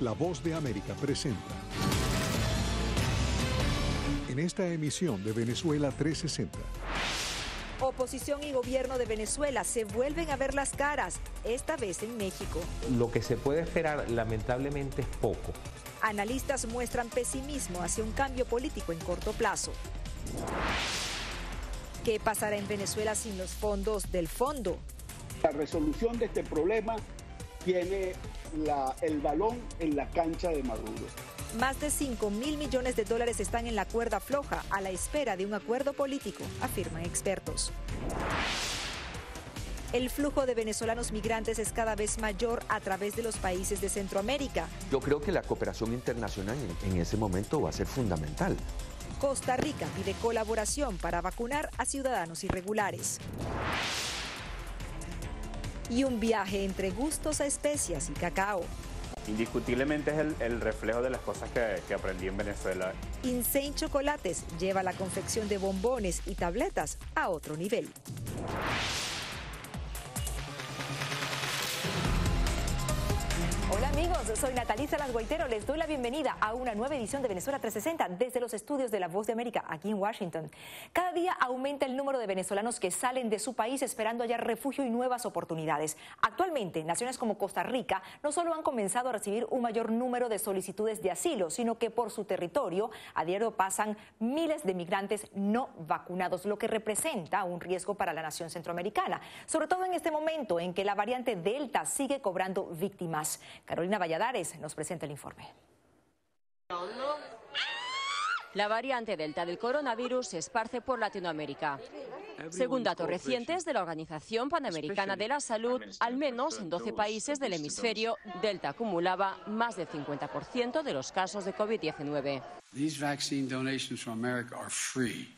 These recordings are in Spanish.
La Voz de América presenta. En esta emisión de Venezuela 360. Oposición y gobierno de Venezuela se vuelven a ver las caras, esta vez en México. Lo que se puede esperar lamentablemente es poco. Analistas muestran pesimismo hacia un cambio político en corto plazo. ¿Qué pasará en Venezuela sin los fondos del fondo? La resolución de este problema tiene el balón en la cancha de Maduro. Más de 5 mil millones de dólares están en la cuerda floja a la espera de un acuerdo político, afirman expertos. El flujo de venezolanos migrantes es cada vez mayor a través de los países de Centroamérica. Yo creo que la cooperación internacional en, en ese momento va a ser fundamental. Costa Rica pide colaboración para vacunar a ciudadanos irregulares y un viaje entre gustos a especias y cacao. Indiscutiblemente es el, reflejo de las cosas que, que aprendí en Venezuela. Insane Chocolates lleva la confección de bombones y tabletas a otro nivel. Soy Natalisa Las Les doy la bienvenida a una nueva edición de Venezuela 360 desde los estudios de La Voz de América aquí en Washington. Cada día aumenta el número de venezolanos que salen de su país esperando hallar refugio y nuevas oportunidades. Actualmente, naciones como Costa Rica no solo han comenzado a recibir un mayor número de solicitudes de asilo, sino que por su territorio a diario pasan miles de migrantes no vacunados, lo que representa un riesgo para la nación centroamericana, sobre todo en este momento en que la variante Delta sigue cobrando víctimas. Carolina Valladares nos presenta el informe. La variante Delta del coronavirus se esparce por Latinoamérica. Según datos recientes de la Organización Panamericana de la Salud, al menos en 12 países del hemisferio, Delta acumulaba más del 50% de los casos de COVID-19.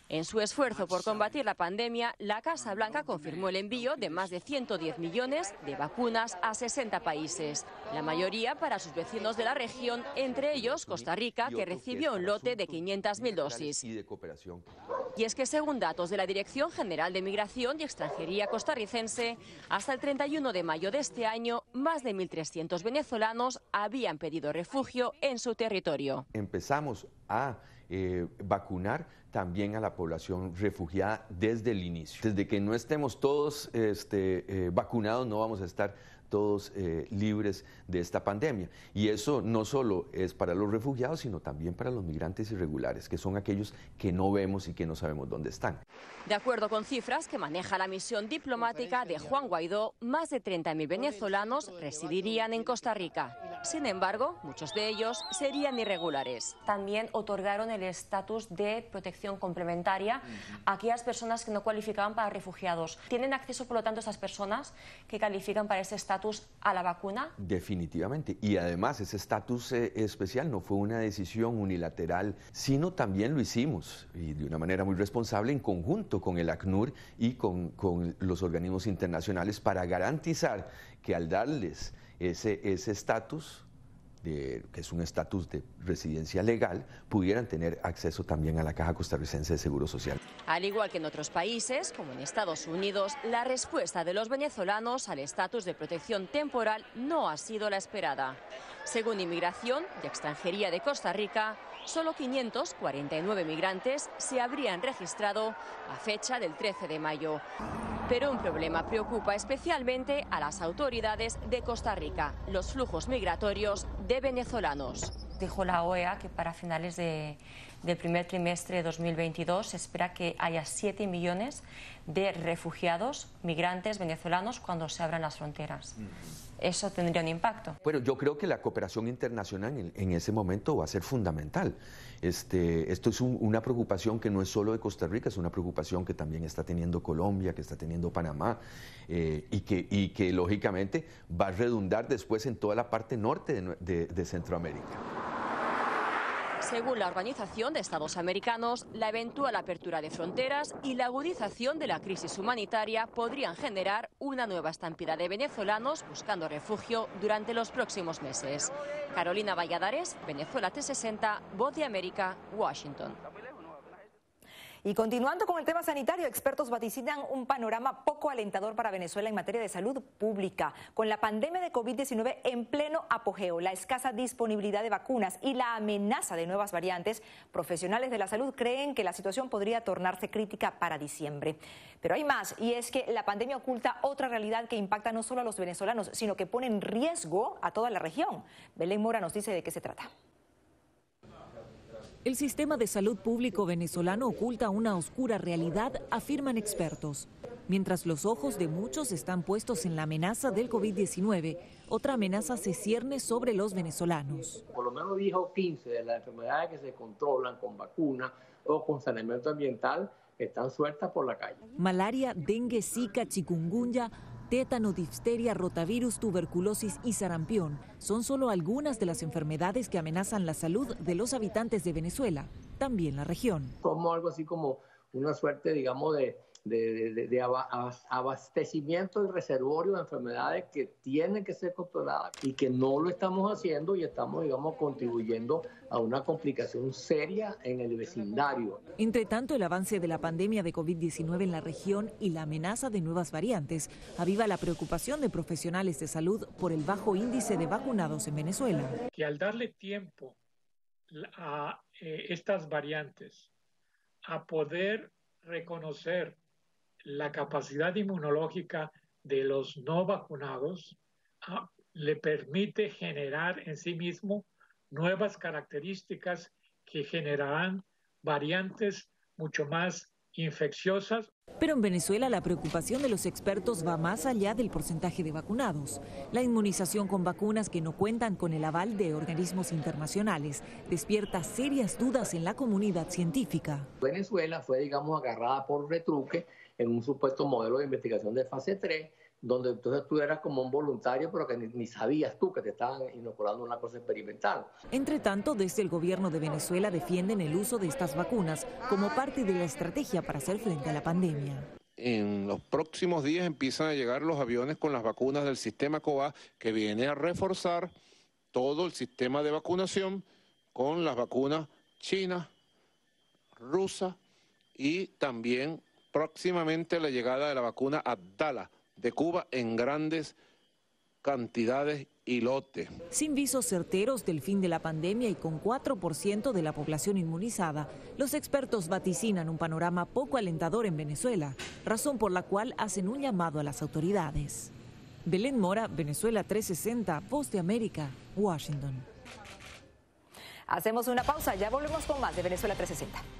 En su esfuerzo por combatir la pandemia, la Casa Blanca confirmó el envío de más de 110 millones de vacunas a 60 países, la mayoría para sus vecinos de la región, entre ellos Costa Rica, que recibió un lote de 500.000 dosis. Y es que según datos de la Dirección General de Migración y Extranjería costarricense, hasta el 31 de mayo de este año, más de 1.300 venezolanos habían pedido refugio en su territorio. Empezamos a eh, vacunar también a la población refugiada desde el inicio. Desde que no estemos todos este, eh, vacunados, no vamos a estar todos eh, libres de esta pandemia. Y eso no solo es para los refugiados, sino también para los migrantes irregulares, que son aquellos que no vemos y que no sabemos dónde están. De acuerdo con cifras que maneja la misión diplomática de Juan Guaidó, más de 30.000 venezolanos residirían en Costa Rica. Sin embargo, muchos de ellos serían irregulares. También otorgaron el estatus de protección complementaria a aquellas personas que no cualificaban para refugiados. ¿Tienen acceso, por lo tanto, esas personas que califican para ese estatus a la vacuna? Definitivamente. Y además, ese estatus eh, especial no fue una decisión unilateral, sino también lo hicimos, de una manera muy responsable, en conjunto con el ACNUR y con, con los organismos internacionales para garantizar que al darles ese estatus, que es un estatus de residencia legal, pudieran tener acceso también a la Caja Costarricense de Seguro Social. Al igual que en otros países, como en Estados Unidos, la respuesta de los venezolanos al estatus de protección temporal no ha sido la esperada. Según Inmigración y Extranjería de Costa Rica, solo 549 migrantes se habrían registrado a fecha del 13 de mayo. Pero un problema preocupa especialmente a las autoridades de Costa Rica, los flujos migratorios de venezolanos. Dijo la OEA que para finales del primer trimestre de 2022 se espera que haya 7 millones de refugiados, migrantes venezolanos cuando se abran las fronteras eso tendría un impacto. Bueno, yo creo que la cooperación internacional en, ese momento va a ser fundamental. Este, esto es una preocupación que no es solo de Costa Rica, es una preocupación que también está teniendo Colombia, que está teniendo Panamá eh, y, que, y que lógicamente va a redundar después en toda la parte norte de Centroamérica. Según la Organización de Estados Americanos, la eventual apertura de fronteras y la agudización de la crisis humanitaria podrían generar una nueva estampida de venezolanos buscando refugio durante los próximos meses. Carolina Valladares, Venezuela T60, Voz de América, Washington. Y continuando con el tema sanitario, expertos vaticinan un panorama poco alentador para Venezuela en materia de salud pública. Con la pandemia de COVID-19 en pleno apogeo, la escasa disponibilidad de vacunas y la amenaza de nuevas variantes, profesionales de la salud creen que la situación podría tornarse crítica para diciembre. Pero hay más, y es que la pandemia oculta otra realidad que impacta no solo a los venezolanos, sino que pone en riesgo a toda la región. Belén Mora nos dice de qué se trata. El sistema de salud público venezolano oculta una oscura realidad, afirman expertos. Mientras los ojos de muchos están puestos en la amenaza del COVID-19, otra amenaza se cierne sobre los venezolanos. Por lo menos 10 o 15 de las enfermedades que se controlan con vacuna o con saneamiento ambiental están sueltas por la calle. Malaria, dengue, zika, chikungunya tétano, difteria, rotavirus, tuberculosis y sarampión son solo algunas de las enfermedades que amenazan la salud de los habitantes de Venezuela, también la región. Como algo así como una suerte, digamos, de, de, abastecimiento del reservorio de enfermedades que tienen que ser controladas y que no lo estamos haciendo y estamos, digamos, contribuyendo a una complicación seria en el vecindario. Entre tanto, el avance de la pandemia de COVID-19 en la región y la amenaza de nuevas variantes aviva la preocupación de profesionales de salud por el bajo índice de vacunados en Venezuela. Que al darle tiempo a eh, estas variantes a poder reconocer la capacidad inmunológica de los no vacunados ah, le permite generar en sí mismo nuevas características que generarán variantes mucho más infecciosas. Pero en Venezuela la preocupación de los expertos va más allá del porcentaje de vacunados. La inmunización con vacunas que no cuentan con el aval de organismos internacionales despierta serias dudas en la comunidad científica. Venezuela fue, digamos, agarrada por retruque en un supuesto modelo de investigación de fase 3, donde entonces tú eras como un voluntario, pero que ni, sabías tú que te estaban inoculando una cosa experimental. Entre tanto, desde el gobierno de Venezuela defienden el uso de estas vacunas como parte de la estrategia para hacer frente a la pandemia. En los próximos días empiezan a llegar los aviones con las vacunas del sistema COVA, que viene a reforzar todo el sistema de vacunación con las vacunas chinas, rusas y también próximamente la llegada de la vacuna Abdala de Cuba en grandes cantidades y lotes. Sin visos certeros del fin de la pandemia y con 4% de la población inmunizada, los expertos vaticinan un panorama poco alentador en Venezuela, razón por la cual hacen un llamado a las autoridades. Belén Mora, Venezuela 360, Voz de América, Washington. Hacemos una pausa, ya volvemos con más de Venezuela 360.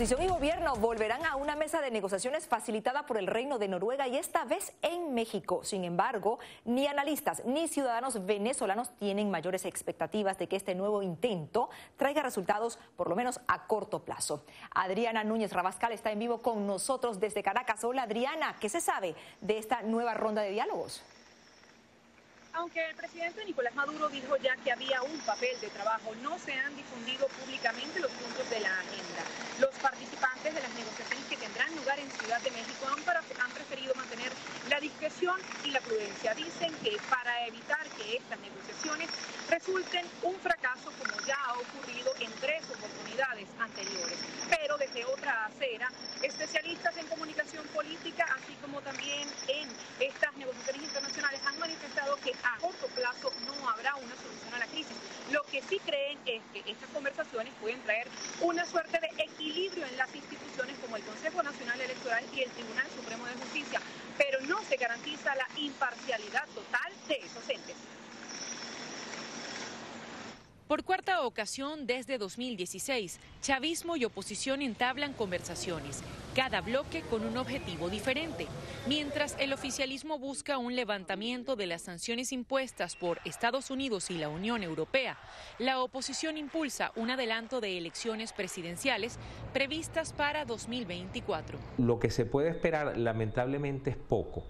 Oposición y gobierno volverán a una mesa de negociaciones facilitada por el Reino de Noruega y esta vez en México. Sin embargo, ni analistas ni ciudadanos venezolanos tienen mayores expectativas de que este nuevo intento traiga resultados por lo menos a corto plazo. Adriana Núñez Rabascal está en vivo con nosotros desde Caracas. Hola Adriana, ¿qué se sabe de esta nueva ronda de diálogos? Aunque el presidente Nicolás Maduro dijo ya que había un papel de trabajo, no se han difundido públicamente los puntos de la agenda. Los participantes de las negociaciones que tendrán lugar en Ciudad de México han, han preferido mantener la discreción y la prudencia. Dicen que para evitar que estas negociaciones resulten un fracaso como ya ha ocurrido en tres oportunidades anteriores. Pero desde otra acera, especialistas en comunicación política, así como también en estas negociaciones internacionales, han manifestado que a corto plazo no habrá una solución a la crisis. Lo que sí creen es que estas conversaciones pueden traer una suerte de equilibrio en las instituciones como el Consejo Nacional Electoral y el Tribunal Supremo de Justicia, pero no se garantiza la imparcialidad total de esos entes. Por cuarta ocasión desde 2016, chavismo y oposición entablan conversaciones, cada bloque con un objetivo diferente. Mientras el oficialismo busca un levantamiento de las sanciones impuestas por Estados Unidos y la Unión Europea, la oposición impulsa un adelanto de elecciones presidenciales previstas para 2024. Lo que se puede esperar lamentablemente es poco.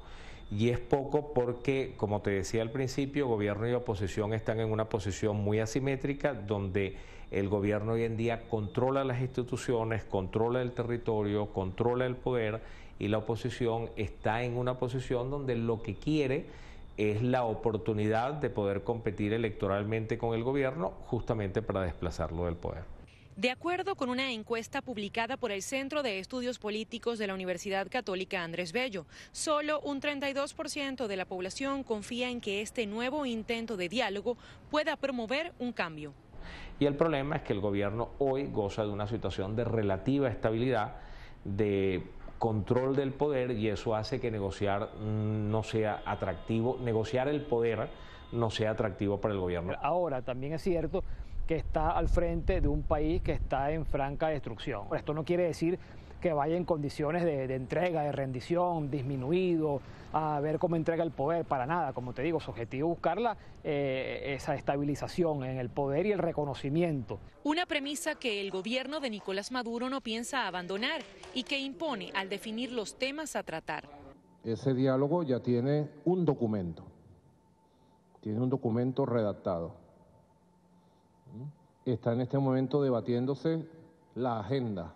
Y es poco porque, como te decía al principio, gobierno y oposición están en una posición muy asimétrica donde el gobierno hoy en día controla las instituciones, controla el territorio, controla el poder y la oposición está en una posición donde lo que quiere es la oportunidad de poder competir electoralmente con el gobierno justamente para desplazarlo del poder. De acuerdo con una encuesta publicada por el Centro de Estudios Políticos de la Universidad Católica Andrés Bello, solo un 32% de la población confía en que este nuevo intento de diálogo pueda promover un cambio. Y el problema es que el gobierno hoy goza de una situación de relativa estabilidad, de control del poder y eso hace que negociar no sea atractivo, negociar el poder no sea atractivo para el gobierno. Ahora también es cierto que está al frente de un país que está en franca destrucción. Esto no quiere decir que vaya en condiciones de, entrega, de rendición, disminuido, a ver cómo entrega el poder, para nada. Como te digo, su objetivo es buscar eh, esa estabilización en el poder y el reconocimiento. Una premisa que el gobierno de Nicolás Maduro no piensa abandonar y que impone al definir los temas a tratar. Ese diálogo ya tiene un documento, tiene un documento redactado está en este momento debatiéndose la agenda.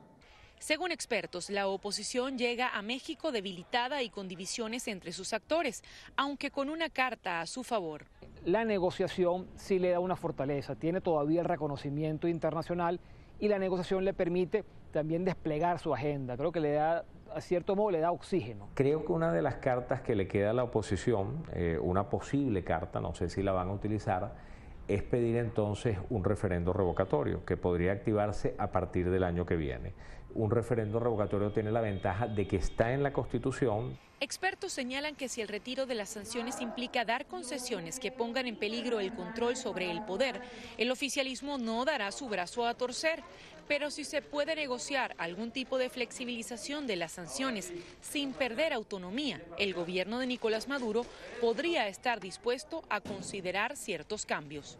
Según expertos, la oposición llega a México debilitada y con divisiones entre sus actores, aunque con una carta a su favor. La negociación sí le da una fortaleza, tiene todavía el reconocimiento internacional y la negociación le permite también desplegar su agenda. Creo que le da, a cierto modo, le da oxígeno. Creo que una de las cartas que le queda a la oposición, eh, una posible carta, no sé si la van a utilizar, es pedir entonces un referendo revocatorio que podría activarse a partir del año que viene. Un referendo revocatorio tiene la ventaja de que está en la Constitución. Expertos señalan que si el retiro de las sanciones implica dar concesiones que pongan en peligro el control sobre el poder, el oficialismo no dará su brazo a torcer. Pero si se puede negociar algún tipo de flexibilización de las sanciones sin perder autonomía, el gobierno de Nicolás Maduro podría estar dispuesto a considerar ciertos cambios.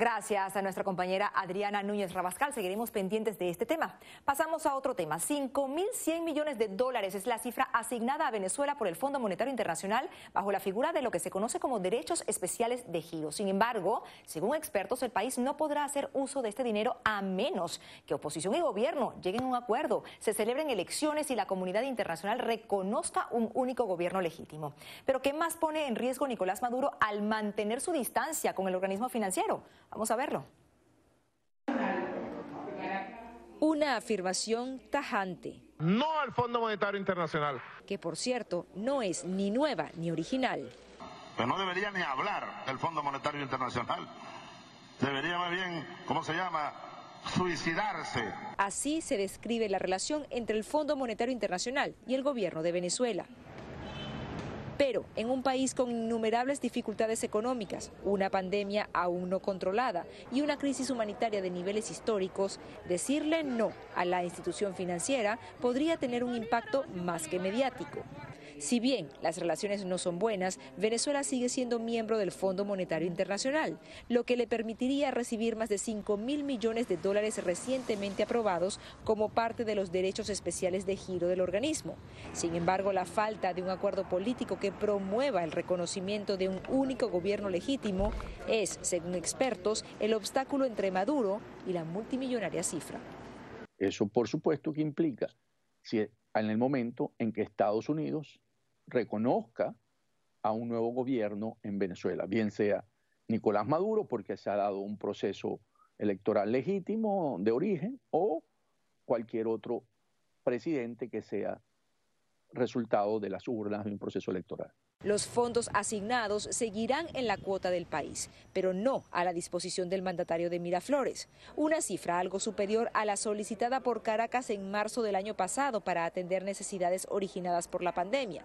Gracias a nuestra compañera Adriana Núñez Rabascal. Seguiremos pendientes de este tema. Pasamos a otro tema. 5.100 millones de dólares es la cifra asignada a Venezuela por el Fondo Monetario Internacional bajo la figura de lo que se conoce como derechos especiales de giro. Sin embargo, según expertos, el país no podrá hacer uso de este dinero a menos que oposición y gobierno lleguen a un acuerdo, se celebren elecciones y la comunidad internacional reconozca un único gobierno legítimo. Pero ¿qué más pone en riesgo Nicolás Maduro al mantener su distancia con el organismo financiero? Vamos a verlo. Una afirmación tajante. No al Fondo Monetario Internacional. Que por cierto no es ni nueva ni original. Pero no debería ni hablar del Fondo Monetario Internacional. Debería más bien, ¿cómo se llama? Suicidarse. Así se describe la relación entre el Fondo Monetario Internacional y el gobierno de Venezuela. Pero en un país con innumerables dificultades económicas, una pandemia aún no controlada y una crisis humanitaria de niveles históricos, decirle no a la institución financiera podría tener un impacto más que mediático. Si bien las relaciones no son buenas, Venezuela sigue siendo miembro del Fondo Monetario Internacional, lo que le permitiría recibir más de 5 mil millones de dólares recientemente aprobados como parte de los derechos especiales de giro del organismo. Sin embargo, la falta de un acuerdo político que promueva el reconocimiento de un único gobierno legítimo es, según expertos, el obstáculo entre Maduro y la multimillonaria cifra. Eso, por supuesto, que implica si en el momento en que Estados Unidos reconozca a un nuevo gobierno en Venezuela, bien sea Nicolás Maduro, porque se ha dado un proceso electoral legítimo de origen, o cualquier otro presidente que sea resultado de las urnas de un proceso electoral. Los fondos asignados seguirán en la cuota del país, pero no a la disposición del mandatario de Miraflores, una cifra algo superior a la solicitada por Caracas en marzo del año pasado para atender necesidades originadas por la pandemia.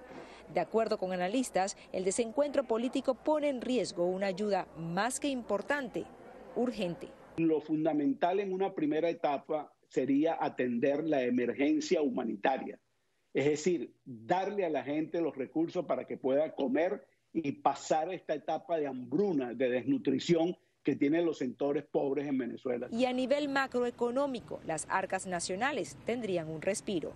De acuerdo con analistas, el desencuentro político pone en riesgo una ayuda más que importante, urgente. Lo fundamental en una primera etapa sería atender la emergencia humanitaria es decir, darle a la gente los recursos para que pueda comer y pasar esta etapa de hambruna, de desnutrición que tienen los sectores pobres en Venezuela. Y a nivel macroeconómico, las arcas nacionales tendrían un respiro.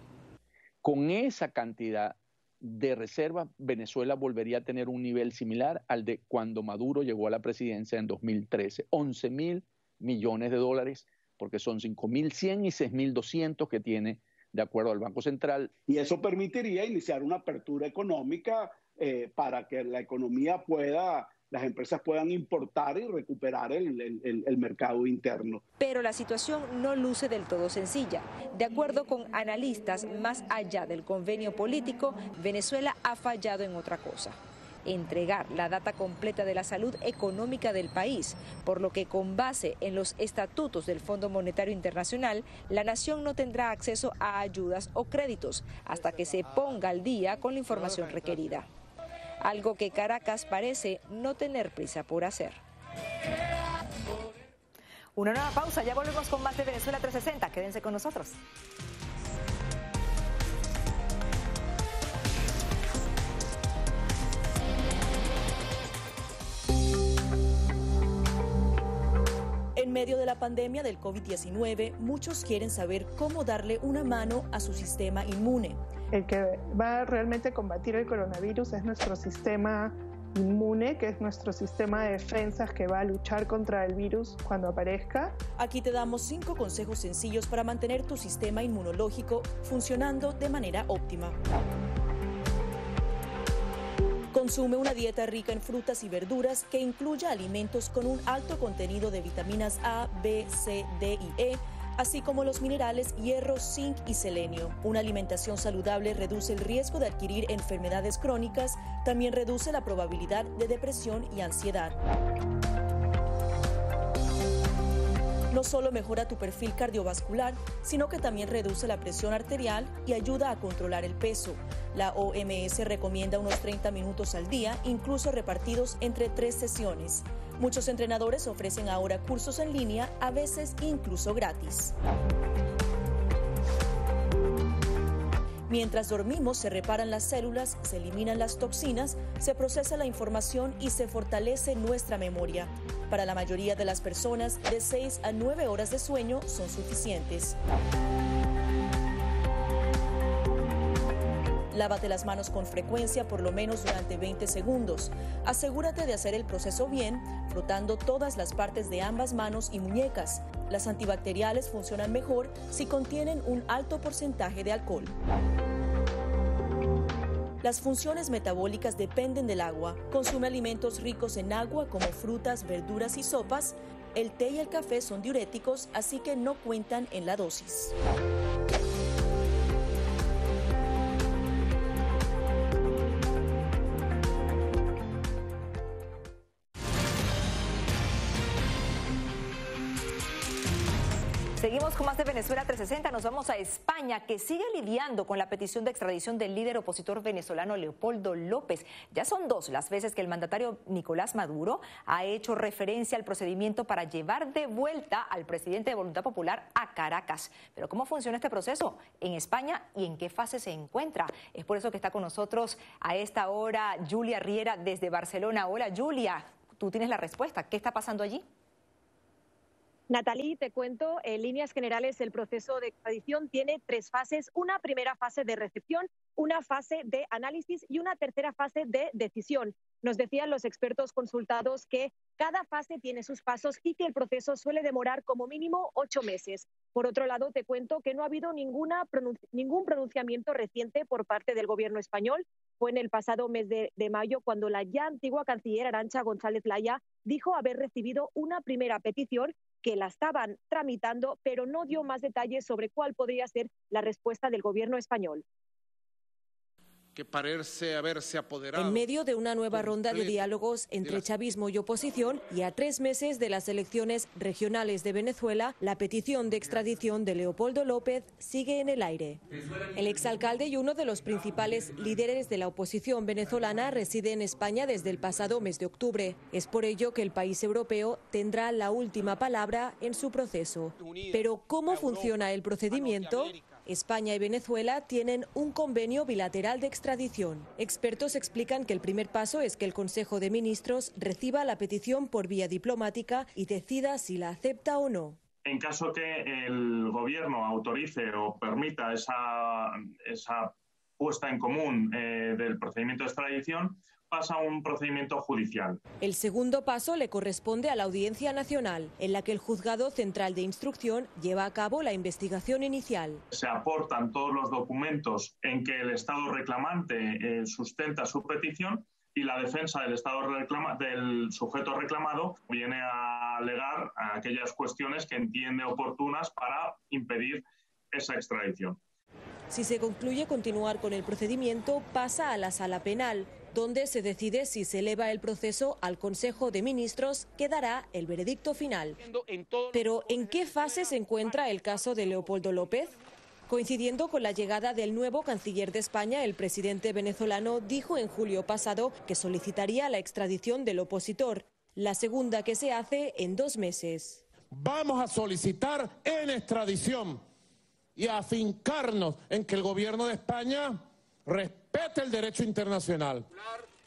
Con esa cantidad de reservas, Venezuela volvería a tener un nivel similar al de cuando Maduro llegó a la presidencia en 2013, 11 mil millones de dólares, porque son 5.100 y 6.200 que tiene de acuerdo al Banco Central. Y eso permitiría iniciar una apertura económica eh, para que la economía pueda las empresas puedan importar y recuperar el, el, mercado interno. Pero la situación no luce del todo sencilla. De acuerdo con analistas, más allá del convenio político, Venezuela ha fallado en otra cosa entregar la data completa de la salud económica del país, por lo que con base en los estatutos del Fondo Monetario Internacional, la nación no tendrá acceso a ayudas o créditos hasta que se ponga al día con la información requerida. Algo que Caracas parece no tener prisa por hacer. Una nueva pausa, ya volvemos con más de Venezuela 360. Quédense con nosotros. En medio de la pandemia del COVID-19, muchos quieren saber cómo darle una mano a su sistema inmune. El que va a realmente combatir el coronavirus es nuestro sistema inmune, que es nuestro sistema de defensas que va a luchar contra el virus cuando aparezca. Aquí te damos cinco consejos sencillos para mantener tu sistema inmunológico funcionando de manera óptima. Consume una dieta rica en frutas y verduras que incluya alimentos con un alto contenido de vitaminas A, B, C, D y E, así como los minerales hierro, zinc y selenio. Una alimentación saludable reduce el riesgo de adquirir enfermedades crónicas, también reduce la probabilidad de depresión y ansiedad. No solo mejora tu perfil cardiovascular, sino que también reduce la presión arterial y ayuda a controlar el peso. La OMS recomienda unos 30 minutos al día, incluso repartidos entre tres sesiones. Muchos entrenadores ofrecen ahora cursos en línea, a veces incluso gratis. Mientras dormimos se reparan las células, se eliminan las toxinas, se procesa la información y se fortalece nuestra memoria. Para la mayoría de las personas, de 6 a 9 horas de sueño son suficientes. Lávate las manos con frecuencia por lo menos durante 20 segundos. Asegúrate de hacer el proceso bien, frotando todas las partes de ambas manos y muñecas. Las antibacteriales funcionan mejor si contienen un alto porcentaje de alcohol. Las funciones metabólicas dependen del agua. Consume alimentos ricos en agua como frutas, verduras y sopas. El té y el café son diuréticos, así que no cuentan en la dosis. Seguimos con más de Venezuela 360. Nos vamos a España, que sigue lidiando con la petición de extradición del líder opositor venezolano Leopoldo López. Ya son dos las veces que el mandatario Nicolás Maduro ha hecho referencia al procedimiento para llevar de vuelta al presidente de Voluntad Popular a Caracas. Pero ¿cómo funciona este proceso en España y en qué fase se encuentra? Es por eso que está con nosotros a esta hora Julia Riera desde Barcelona. Hola Julia, tú tienes la respuesta. ¿Qué está pasando allí? Natalie, te cuento, en líneas generales el proceso de extradición tiene tres fases. Una primera fase de recepción, una fase de análisis y una tercera fase de decisión. Nos decían los expertos consultados que cada fase tiene sus pasos y que el proceso suele demorar como mínimo ocho meses. Por otro lado, te cuento que no ha habido ningún pronunciamiento reciente por parte del gobierno español. Fue en el pasado mes de, de mayo cuando la ya antigua canciller Arancha González Laya dijo haber recibido una primera petición que la estaban tramitando, pero no dio más detalles sobre cuál podría ser la respuesta del gobierno español que parece haberse apoderado. En medio de una nueva ronda de diálogos entre chavismo y oposición y a tres meses de las elecciones regionales de Venezuela, la petición de extradición de Leopoldo López sigue en el aire. El exalcalde y uno de los principales líderes de la oposición venezolana reside en España desde el pasado mes de octubre. Es por ello que el país europeo tendrá la última palabra en su proceso. Pero ¿cómo funciona el procedimiento? España y Venezuela tienen un convenio bilateral de extradición. Expertos explican que el primer paso es que el Consejo de Ministros reciba la petición por vía diplomática y decida si la acepta o no. En caso que el Gobierno autorice o permita esa, puesta en común eh, del procedimiento de extradición, pasa a un procedimiento judicial. El segundo paso le corresponde a la Audiencia Nacional, en la que el Juzgado Central de Instrucción lleva a cabo la investigación inicial. Se aportan todos los documentos en que el Estado reclamante eh, sustenta su petición y la defensa del Estado reclama, del sujeto reclamado viene a alegar aquellas cuestiones que entiende oportunas para impedir esa extradición. Si se concluye continuar con el procedimiento, pasa a la sala penal, donde se decide si se eleva el proceso al Consejo de Ministros, que dará el veredicto final. Pero, ¿en qué fase se encuentra el caso de Leopoldo López? Coincidiendo con la llegada del nuevo canciller de España, el presidente venezolano dijo en julio pasado que solicitaría la extradición del opositor, la segunda que se hace en dos meses. Vamos a solicitar en extradición y afincarnos en que el gobierno de España respete el derecho internacional.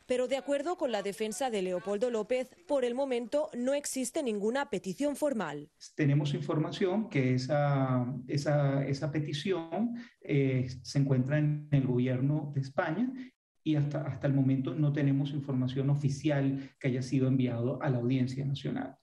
Pero de acuerdo con la defensa de Leopoldo López, por el momento no existe ninguna petición formal. Tenemos información que esa, esa, esa petición eh, se encuentra en el gobierno de España y hasta, hasta el momento no tenemos información oficial que haya sido enviado a la Audiencia Nacional.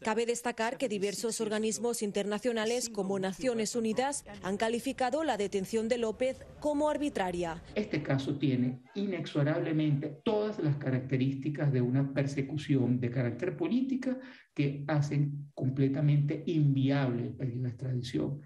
Cabe destacar que diversos organismos internacionales como Naciones Unidas han calificado la detención de López como arbitraria. Este caso tiene inexorablemente todas las características de una persecución de carácter política que hacen completamente inviable el pedido extradición.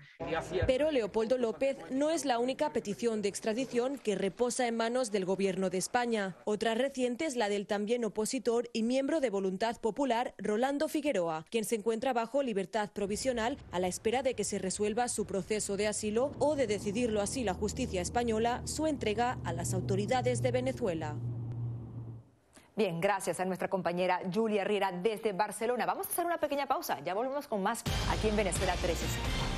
Pero Leopoldo López no es la única petición de extradición que reposa en manos del gobierno de España. Otra reciente es la del también opositor y miembro de Voluntad Popular, Rolando Figueroa, quien se encuentra bajo libertad provisional a la espera de que se resuelva su proceso de asilo o de decidirlo así la justicia española su entrega a las autoridades de Venezuela. Bien, gracias a nuestra compañera Julia Riera desde Barcelona. Vamos a hacer una pequeña pausa. Ya volvemos con más aquí en Venezuela 13.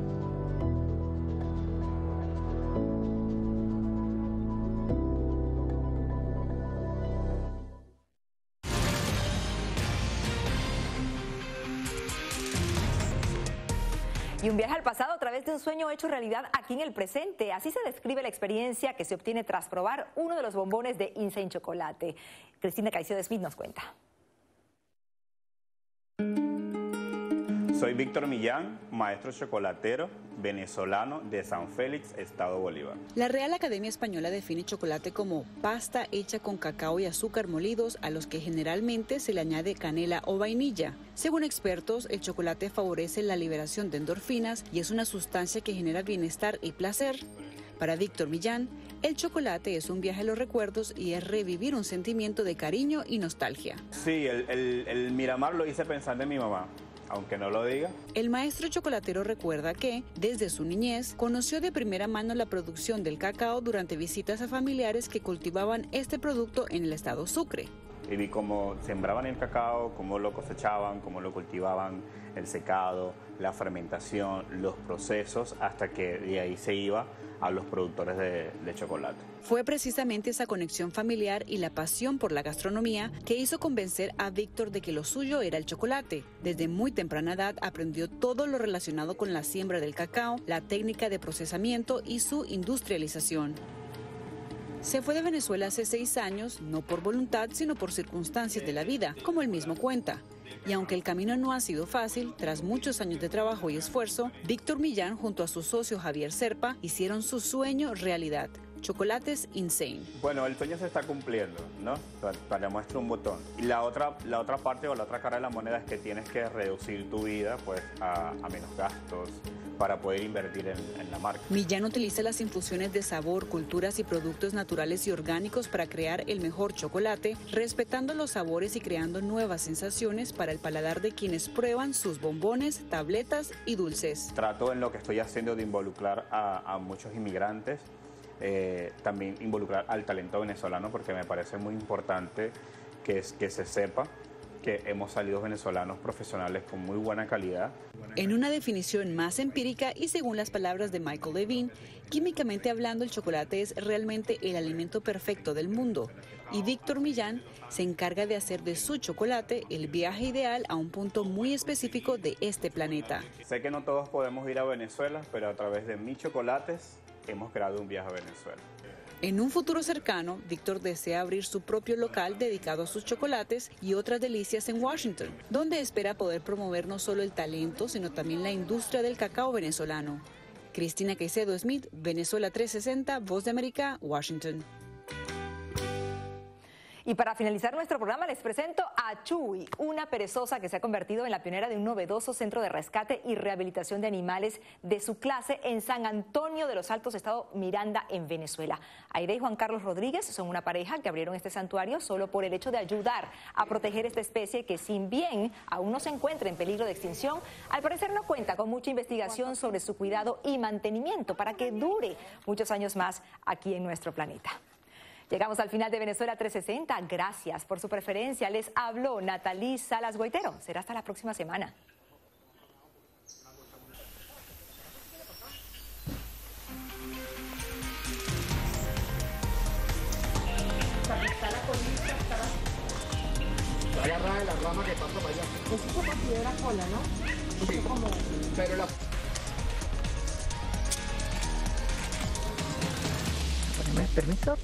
Y un viaje al pasado a través de un sueño hecho realidad aquí en el presente. Así se describe la experiencia que se obtiene tras probar uno de los bombones de Insane Chocolate. Cristina Caicedo Smith nos cuenta. Soy Víctor Millán, maestro chocolatero venezolano de San Félix, Estado Bolívar. La Real Academia Española define chocolate como pasta hecha con cacao y azúcar molidos a los que generalmente se le añade canela o vainilla. Según expertos, el chocolate favorece la liberación de endorfinas y es una sustancia que genera bienestar y placer. Para Víctor Millán, el chocolate es un viaje a los recuerdos y es revivir un sentimiento de cariño y nostalgia. Sí, el, el Miramar lo hice pensando en mi mamá aunque no lo diga. El maestro chocolatero recuerda que, desde su niñez, conoció de primera mano la producción del cacao durante visitas a familiares que cultivaban este producto en el estado Sucre. Y vi cómo sembraban el cacao, cómo lo cosechaban, cómo lo cultivaban, el secado, la fermentación, los procesos, hasta que de ahí se iba a los productores de, chocolate. Fue precisamente esa conexión familiar y la pasión por la gastronomía que hizo convencer a Víctor de que lo suyo era el chocolate. Desde muy temprana edad aprendió todo lo relacionado con la siembra del cacao, la técnica de procesamiento y su industrialización. Se fue de Venezuela hace seis años, no por voluntad, sino por circunstancias de la vida, como él mismo cuenta. Y aunque el camino no ha sido fácil, tras muchos años de trabajo y esfuerzo, Víctor Millán junto a su socio Javier Serpa hicieron su sueño realidad. Chocolates Insane. Bueno, el sueño se está cumpliendo, ¿no? Para muestra un botón. Y la otra, la otra parte o la otra cara de la moneda es que tienes que reducir tu vida pues, a, a menos gastos, para poder invertir en, la marca. Millán utiliza las infusiones de sabor, culturas y productos naturales y orgánicos para crear el mejor chocolate, respetando los sabores y creando nuevas sensaciones para el paladar de quienes prueban sus bombones, tabletas y dulces. Trato en lo que estoy haciendo de involucrar a, muchos inmigrantes, eh, también involucrar al talento venezolano porque me parece muy importante que, es, que se sepa que hemos salido venezolanos profesionales con muy buena calidad. En una definición más empírica y según las palabras de Michael Levine, químicamente hablando el chocolate es realmente el alimento perfecto del mundo y Víctor Millán se encarga de hacer de su chocolate el viaje ideal a un punto muy específico de este planeta. Sé que no todos podemos ir a Venezuela, pero a través de mis chocolates hemos creado un viaje a Venezuela. En un futuro cercano, Víctor desea abrir su propio local dedicado a sus chocolates y otras delicias en Washington, donde espera poder promover no solo el talento, sino también la industria del cacao venezolano. Cristina Caicedo Smith, Venezuela 360, Voz de América, Washington. Y para finalizar nuestro programa les presento a Chuy, una perezosa que se ha convertido en la pionera de un novedoso centro de rescate y rehabilitación de animales de su clase en San Antonio de los Altos, Estado Miranda, en Venezuela. Aire y Juan Carlos Rodríguez son una pareja que abrieron este santuario solo por el hecho de ayudar a proteger esta especie que, sin bien aún no se encuentra en peligro de extinción, al parecer no cuenta con mucha investigación sobre su cuidado y mantenimiento para que dure muchos años más aquí en nuestro planeta. Llegamos al final de Venezuela 360. Gracias por su preferencia. Les habló Natalí Salas Goitero. Será hasta la próxima semana. Está agarrada de la rama que pasa para allá. sola, ¿no? Sí. Como... Pero la... Permiso.